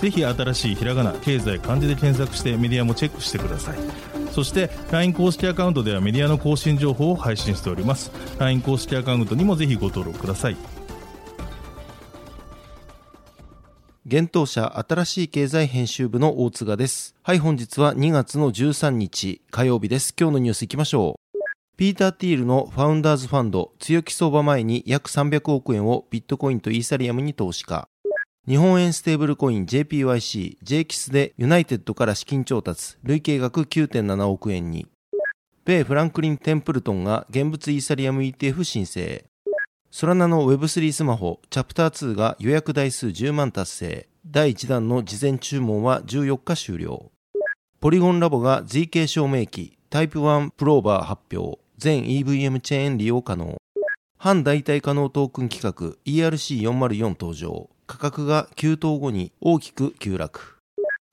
ぜひ新しいひらがな経済漢字で検索してメディアもチェックしてくださいそして LINE 公式アカウントではメディアの更新情報を配信しております LINE 公式アカウントにもぜひご登録ください現当社新しい経済編集部の大塚です。はい、本日は2月の13日火曜日です。今日のニュースいきましょう。ピーター・ティールのファウンダーズファンド強気相場前に約300億円をビットコインとイーサリアムに投資か。日本円ステーブルコイン JPYC、JKIS でユナイテッドから資金調達、累計額9.7億円に。米フランクリン・テンプルトンが現物イーサリアム ETF 申請。ソラナの Web3 スマホチャプター2が予約台数10万達成。第1弾の事前注文は14日終了。ポリゴンラボが ZK 証明機タイプ1プローバー発表。全 EVM チェーン利用可能。半代替可能トークン規格 ERC404 登場。価格が急騰後に大きく急落。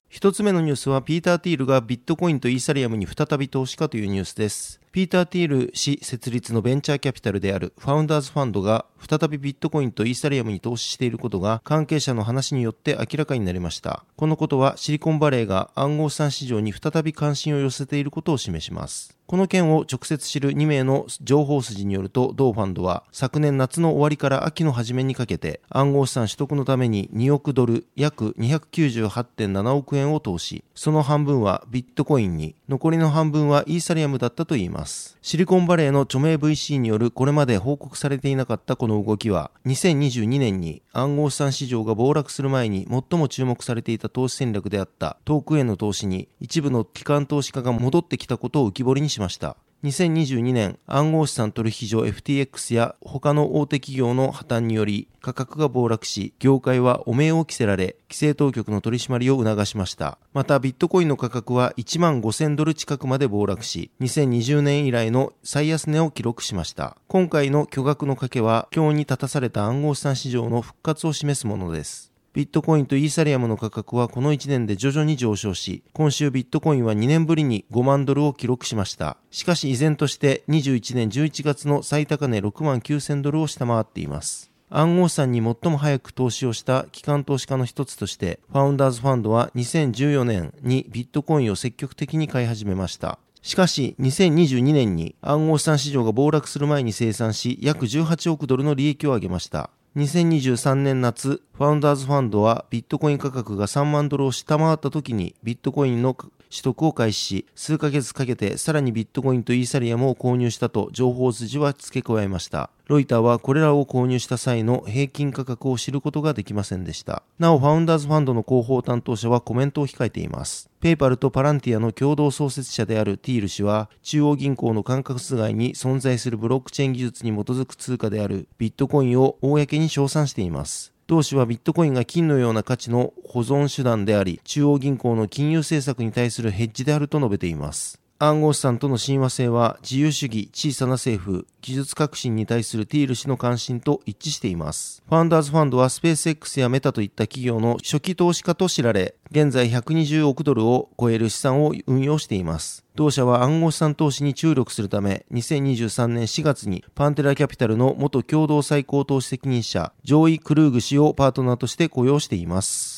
一つ目のニュースは、ピーター・ティールがビットコインとイーサリアムに再び投資かというニュースです。ピーター・ティール氏設立のベンチャーキャピタルであるファウンダーズファンドが再びビットコインとイーサリアムに投資していることが関係者の話によって明らかになりました。このことはシリコンバレーが暗号資産市場に再び関心を寄せていることを示します。この件を直接知る2名の情報筋によると、同ファンドは昨年夏の終わりから秋の初めにかけて暗号資産取得のために2億ドル約298.7億円を投資。その半分はビットコインに、残りの半分はイーサリアムだったといいます。シリコンバレーの著名 VC によるこれまで報告されていなかったこの動きは、2022年に暗号資産市場が暴落する前に最も注目されていた投資戦略であった遠くへの投資に一部の機関投資家が戻ってきたことを浮き彫りにしました。2022年暗号資産取引所 FTX や他の大手企業の破綻により価格が暴落し、業界は汚名を着せられ、規制当局の取り締まりを促しました。またビットコインの価格は1万5000ドル近くまで暴落し、2020年以来の最安値を記録しました。今回の巨額の賭けは、今日に立たされた暗号資産市場の復活を示すものです。ビットコインとイーサリアムの価格はこの1年で徐々に上昇し、今週ビットコインは2年ぶりに5万ドルを記録しました。しかし依然として21年11月の最高値6万9000ドルを下回っています。暗号資産に最も早く投資をした機関投資家の一つとして、ファウンダーズファンドは2014年にビットコインを積極的に買い始めました。しかし、2022年に暗号資産市場が暴落する前に生産し、約18億ドルの利益を上げました。2023年夏、ファウンダーズファンドはビットコイン価格が3万ドルを下回った時にビットコインの取得を開始し、数ヶ月かけてさらにビットコインとイーサリアムを購入したと情報筋は付け加えました。ロイターはこれらを購入した際の平均価格を知ることができませんでした。なお、ファウンダーズファンドの広報担当者はコメントを控えています。ペイパルとパランティアの共同創設者であるティール氏は、中央銀行の管轄外に存在するブロックチェーン技術に基づく通貨であるビットコインを公に称賛しています。同氏はビットコインが金のような価値の保存手段であり、中央銀行の金融政策に対するヘッジであると述べています。暗号資産との親和性は自由主義、小さな政府、技術革新に対するティール氏の関心と一致しています。ファンダーズファンドはスペース X やメタといった企業の初期投資家と知られ、現在120億ドルを超える資産を運用しています。同社は暗号資産投資に注力するため、2023年4月にパンテラキャピタルの元共同最高投資責任者、ジョーイ・クルーグ氏をパートナーとして雇用しています。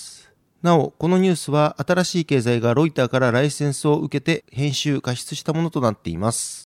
なお、このニュースは新しい経済がロイターからライセンスを受けて編集、加筆したものとなっています。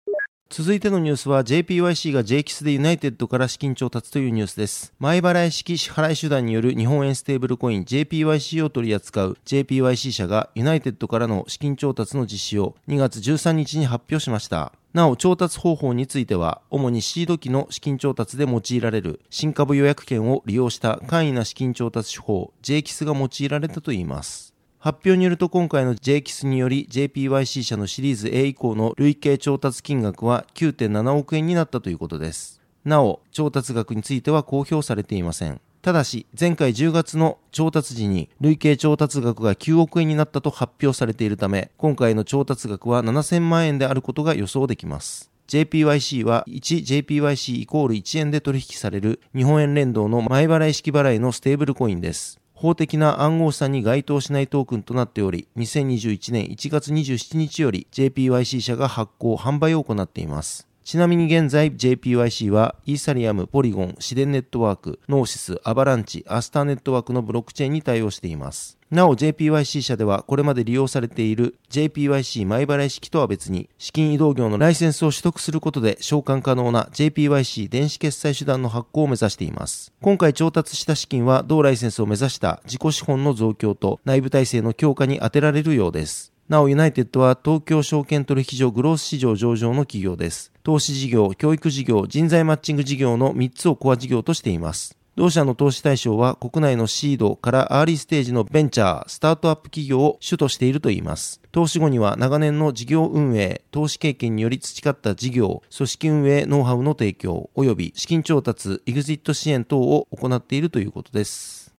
続いてのニュースは JPYC が J-KISS でユナイテッドから資金調達というニュースです。前払い式支払い手段による日本円ステーブルコイン JPYC を取り扱う JPYC 社がユナイテッドからの資金調達の実施を2月13日に発表しました。なお、調達方法については、主にシード機の資金調達で用いられる新株予約権を利用した簡易な資金調達手法、JKIS が用いられたといいます。発表によると今回の JKIS により JPYC 社のシリーズ A 以降の累計調達金額は9.7億円になったということです。なお、調達額については公表されていません。ただし、前回10月の調達時に累計調達額が9億円になったと発表されているため、今回の調達額は7000万円であることが予想できます。JPYC は 1JPYC イコール1円で取引される日本円連動の前払い式払いのステーブルコインです。法的な暗号資産に該当しないトークンとなっており、2021年1月27日より JPYC 社が発行、販売を行っています。ちなみに現在 JPYC はイーサリアム、ポリゴン、シデンネットワーク、ノーシス、アバランチ、アスターネットワークのブロックチェーンに対応しています。なお JPYC 社ではこれまで利用されている JPYC 前払い式とは別に資金移動業のライセンスを取得することで召喚可能な JPYC 電子決済手段の発行を目指しています。今回調達した資金は同ライセンスを目指した自己資本の増強と内部体制の強化に充てられるようです。なお、ユナイテッドは東京証券取引所グロース市場上場の企業です。投資事業、教育事業、人材マッチング事業の3つをコア事業としています。同社の投資対象は国内のシードからアーリーステージのベンチャー、スタートアップ企業を主としているといいます。投資後には長年の事業運営、投資経験により培った事業、組織運営ノウハウの提供、及び資金調達、エグジット支援等を行っているということです。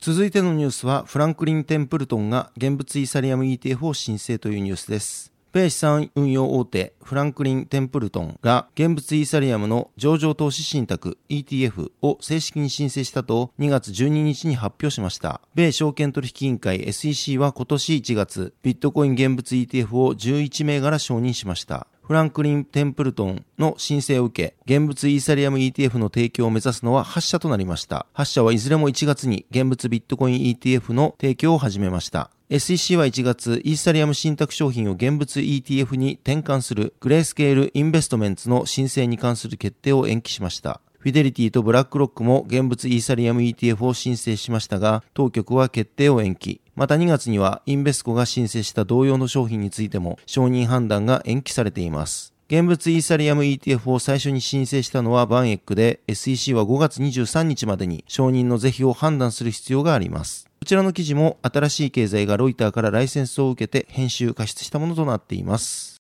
続いてのニュースは、フランクリン・テンプルトンが現物イーサリアム ETF を申請というニュースです。米資産運用大手フランクリン・テンプルトンが現物イーサリアムの上場投資信託 ETF を正式に申請したと2月12日に発表しました。米証券取引委員会 SEC は今年1月ビットコイン現物 ETF を11銘柄承認しました。フランクリン・テンプルトンの申請を受け、現物イーサリアム ETF の提供を目指すのは8社となりました。8社はいずれも1月に現物ビットコイン ETF の提供を始めました。SEC は1月、イーサリアム信託商品を現物 ETF に転換するグレースケールインベストメンツの申請に関する決定を延期しました。フィデリティとブラックロックも現物イーサリアム ETF を申請しましたが、当局は決定を延期。また2月にはインベスコが申請した同様の商品についても承認判断が延期されています。現物イーサリアム ETF を最初に申請したのはバンエックで SEC は5月23日までに承認の是非を判断する必要があります。こちらの記事も新しい経済がロイターからライセンスを受けて編集加出したものとなっています。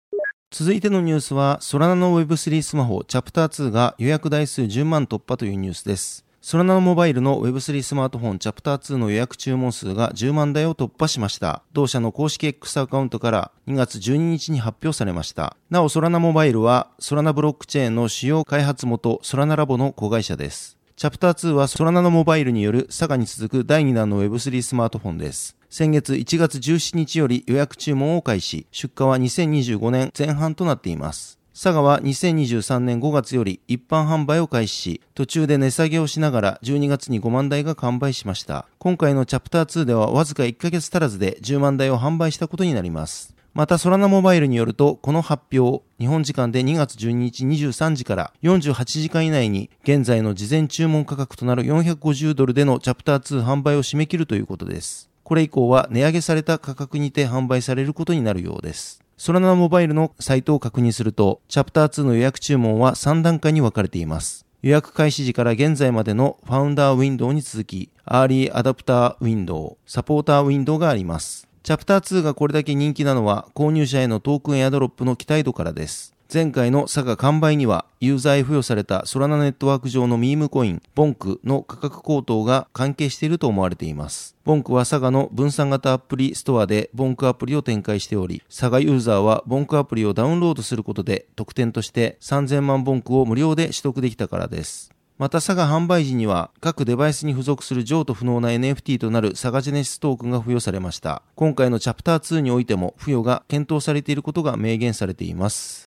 続いてのニュースは、ソラナの Web3 スマホチャプター2が予約台数10万突破というニュースです。ソラナモバイルの Web3 スマートフォンチャプター2の予約注文数が10万台を突破しました。同社の公式 X アカウントから2月12日に発表されました。なお、ソラナモバイルはソラナブロックチェーンの主要開発元ソラナラボの子会社です。チャプター2はソラナノモバイルによる佐賀に続く第2弾の Web3 スマートフォンです。先月1月17日より予約注文を開始、出荷は2025年前半となっています。佐賀は2023年5月より一般販売を開始し、途中で値下げをしながら12月に5万台が完売しました。今回のチャプター2ではわずか1ヶ月足らずで10万台を販売したことになります。また、ソラナモバイルによると、この発表、日本時間で2月12日23時から48時間以内に、現在の事前注文価格となる450ドルでのチャプター2販売を締め切るということです。これ以降は値上げされた価格にて販売されることになるようです。ソラナモバイルのサイトを確認すると、チャプター2の予約注文は3段階に分かれています。予約開始時から現在までのファウンダーウィンドウに続き、アーリーアダプターウィンドウ、サポーターウィンドウがあります。チャプター2がこれだけ人気なのは購入者へのトークンエアドロップの期待度からです。前回の佐賀完売には、ユーザーへ付与されたソラナネットワーク上のミームコイン、ボンクの価格高騰が関係していると思われています。ボンクは佐賀の分散型アプリストアでボンクアプリを展開しており、佐賀ユーザーはボンクアプリをダウンロードすることで特典として3000万ボンクを無料で取得できたからです。また、佐賀販売時には各デバイスに付属する譲渡不能な NFT となる佐賀ジェネシストークンが付与されました。今回のチャプター2においても付与が検討されていることが明言されています。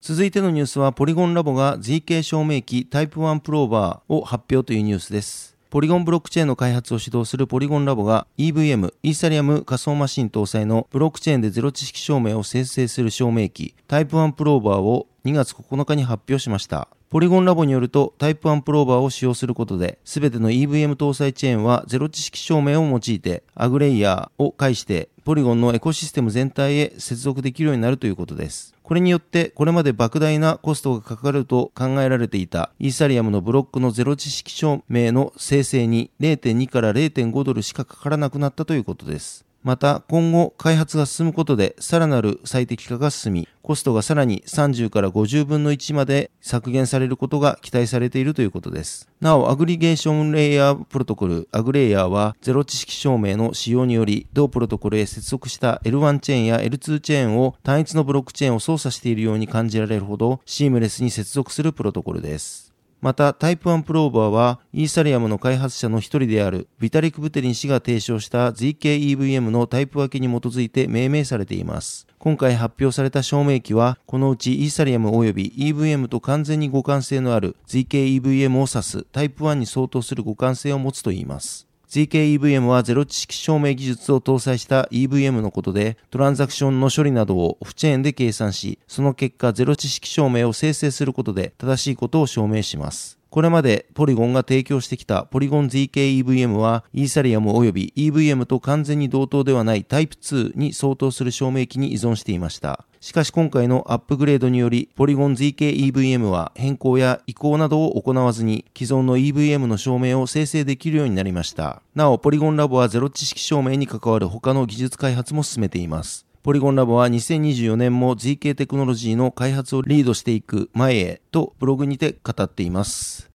続いてのニュースは、ポリゴンラボが ZK 証明機タイプ1プローバーを発表というニュースです。ポリゴンブロックチェーンの開発を指導するポリゴンラボが EVM、イーサリアム仮想マシン搭載のブロックチェーンでゼロ知識証明を生成する証明機タイプ1プローバーを2月9日に発表しました。ポリゴンラボによると、タイプ1プローバーを使用することで、すべての EVM 搭載チェーンはゼロ知識証明を用いて、アグレイヤーを介して、ポリゴンのエコシステム全体へ接続できるようになるということです。これによって、これまで莫大なコストがかかると考えられていたイーサリアムのブロックのゼロ知識証明の生成に0.2から0.5ドルしかかからなくなったということです。また今後開発が進むことでさらなる最適化が進み、コストがさらに30から50分の1まで削減されることが期待されているということです。なお、アグリゲーションレイヤープロトコル、 AggLayer はゼロ知識証明の使用により、同プロトコルへ接続した L1 チェーンや L2 チェーンを単一のブロックチェーンを操作しているように感じられるほどシームレスに接続するプロトコルです。また、タイプ1プローバーは、イーサリアムの開発者の一人であるビタリク・ブテリン氏が提唱した ZK-EVM のタイプ分けに基づいて命名されています。今回発表された証明機は、このうちイーサリアム及び EVM と完全に互換性のある ZK-EVM を指すタイプ1に相当する互換性を持つといいます。ZK-EVM はゼロ知識証明技術を搭載した EVM のことで、トランザクションの処理などをオフチェーンで計算し、その結果ゼロ知識証明を生成することで正しいことを証明します。これまでポリゴンが提供してきたポリゴン ZK-EVM はイーサリアム及び EVM と完全に同等ではないタイプ2に相当する証明機に依存していました。しかし今回のアップグレードにより、ポリゴン ZK-EVM は変更や移行などを行わずに、既存の EVM の証明を生成できるようになりました。なお、ポリゴンラボはゼロ知識証明に関わる他の技術開発も進めています。ポリゴンラボは2024年も ZK テクノロジーの開発をリードしていく前へとブログにて語っています。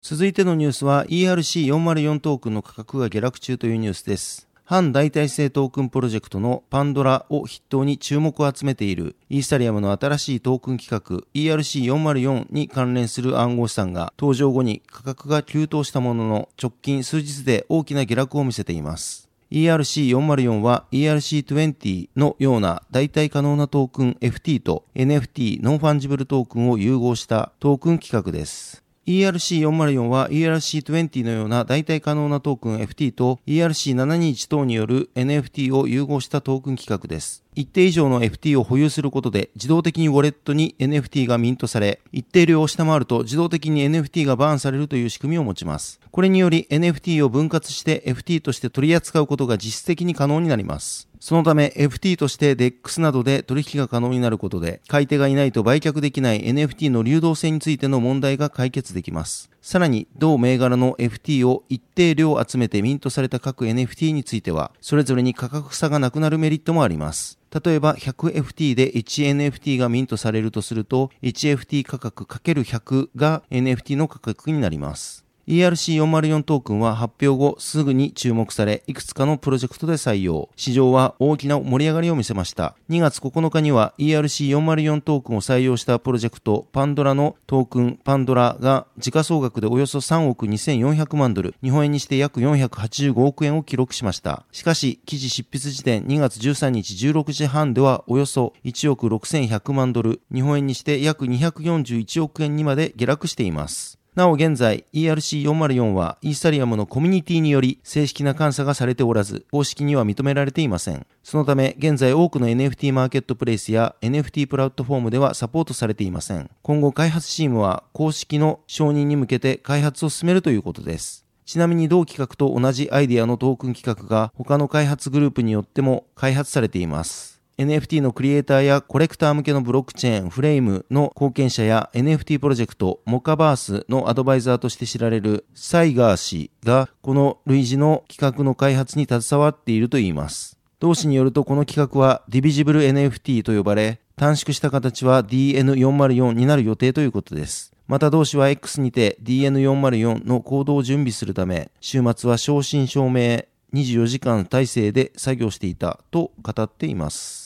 続いてのニュースは ERC404 トークンの価格が下落中というニュースです。非代替性トークンプロジェクトのパンドラを筆頭に注目を集めているイーサリアムの新しいトークン規格 ERC404 に関連する暗号資産が登場後に価格が急騰したものの直近数日で大きな下落を見せています。ERC404 は ERC20 のような代替可能なトークン FT と NFT ノンファンジブルトークンを融合したトークン規格です。ERC404 は ERC20 のような代替可能なトークン FT と ERC721 等による NFT を融合したトークン企画です。一定以上の FT を保有することで自動的にウォレットに NFT がミントされ、一定量を下回ると自動的に NFT がバーンされるという仕組みを持ちます。これにより NFT を分割して FT として取り扱うことが実質的に可能になります。そのため FT として DEX などで取引が可能になることで、買い手がいないと売却できない NFT の流動性についての問題が解決できます。さらに、同銘柄の FT を一定量集めてミントされた各 NFT については、それぞれに価格差がなくなるメリットもあります。例えば 100FT で 1NFT がミントされるとすると 1FT 価格 ×100 が NFT の価格になります。ERC404 トークンは発表後すぐに注目され、いくつかのプロジェクトで採用。市場は大きな盛り上がりを見せました。2月9日には ERC404 トークンを採用したプロジェクトパンドラのトークンパンドラが時価総額でおよそ3億2400万ドル、日本円にして約485億円を記録しました。しかし、記事執筆時点2月13日16時半ではおよそ1億6100万ドル、日本円にして約241億円にまで下落しています。なお現在 ERC404 はイーサリアムのコミュニティにより正式な監査がされておらず、公式には認められていません。そのため現在多くの NFT マーケットプレイスや NFT プラットフォームではサポートされていません。今後開発チームは公式の承認に向けて開発を進めるということです。ちなみに同企画と同じアイデアのトークン企画が他の開発グループによっても開発されています。NFT のクリエイターやコレクター向けのブロックチェーンフレームの貢献者や NFT プロジェクトモカバースのアドバイザーとして知られるサイガー氏がこの類似の企画の開発に携わっているといいます。同氏によるとこの企画はディビジブル NFT と呼ばれ短縮した形は DN404 になる予定ということです。また同氏は X にて DN404 の行動を準備するため週末は正真正銘24時間体制で作業していたと語っています。